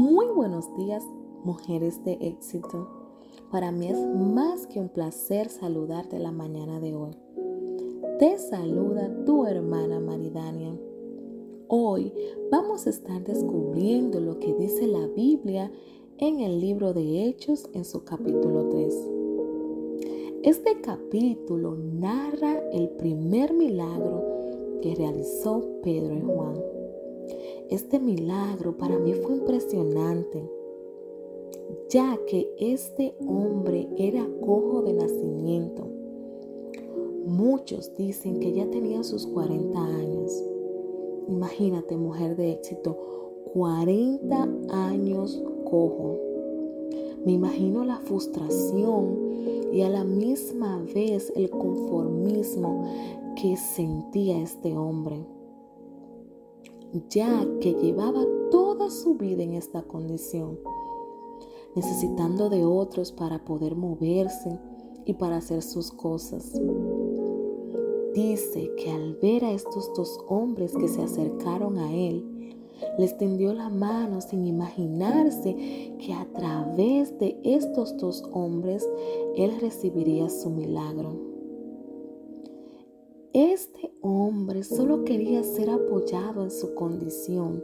Muy buenos días, mujeres de éxito. Para mí es más que un placer saludarte la mañana de hoy. Te saluda tu hermana Maridania. Hoy vamos a estar descubriendo lo que dice la Biblia en el libro de Hechos en su capítulo 3. Este capítulo narra el primer milagro que realizó Pedro y Juan. Este milagro para mí fue impresionante, ya que este hombre era cojo de nacimiento. Muchos dicen que ya tenía sus 40 años. Imagínate, mujer de éxito, 40 años cojo. Me imagino la frustración y a la misma vez el conformismo que sentía este hombre ya que llevaba toda su vida en esta condición, necesitando de otros para poder moverse y para hacer sus cosas. Dice que al ver a estos dos hombres que se acercaron a él, les tendió la mano sin imaginarse que a través de estos dos hombres él recibiría su milagro. Este hombre solo quería ser apoyado en su condición,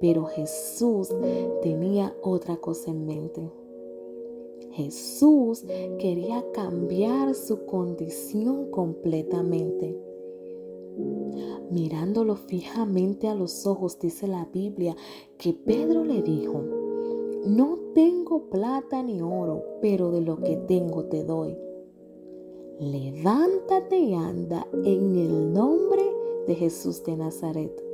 pero Jesús tenía otra cosa en mente. Jesús quería cambiar su condición completamente. Mirándolo fijamente a los ojos, dice la Biblia, que Pedro le dijo, no tengo plata ni oro, pero de lo que tengo te doy levántate y anda en el nombre de Jesús de Nazaret.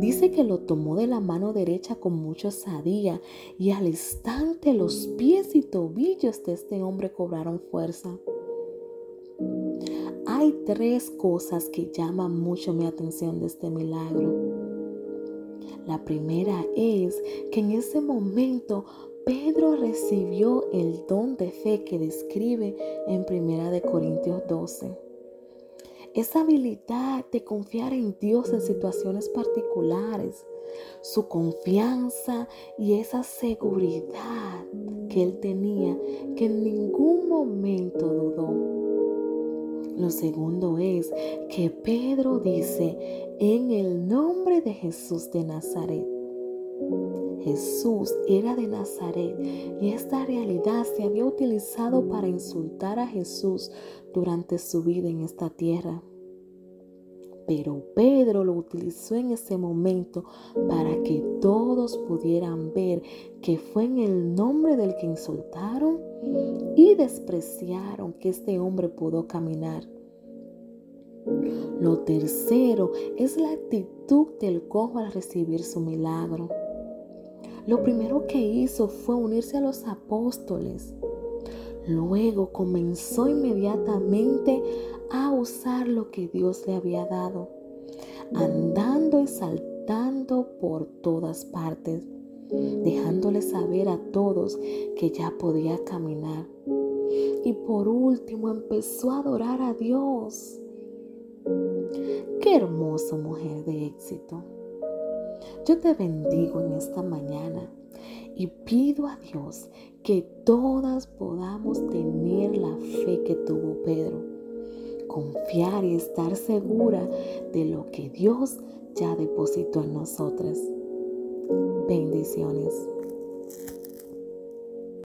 Dice que lo tomó de la mano derecha con mucha osadía y al instante los pies y tobillos de este hombre cobraron fuerza. Hay tres cosas que llaman mucho mi atención de este milagro. La primera es que en ese momento Pedro recibió el don de fe que describe en 1 de Corintios 12. Esa habilidad de confiar en Dios en situaciones particulares, su confianza y esa seguridad que él tenía que en ningún momento dudó. Lo segundo es que Pedro dice, en el nombre de Jesús de Nazaret. Jesús era de Nazaret y esta realidad se había utilizado para insultar a Jesús durante su vida en esta tierra. Pero Pedro lo utilizó en ese momento para que todos pudieran ver que fue en el nombre del que insultaron y despreciaron que este hombre pudo caminar. Lo tercero es la actitud del cojo al recibir su milagro. Lo primero que hizo fue unirse a los apóstoles. Luego comenzó inmediatamente a usar lo que Dios le había dado, andando y saltando por todas partes, dejándole saber a todos que ya podía caminar. Y por último empezó a adorar a Dios. Qué hermoso mujer de éxito. Yo te bendigo en esta mañana y pido a Dios que todas podamos tener la fe que tuvo Pedro, confiar y estar segura de lo que Dios ya depositó en nosotras. Bendiciones.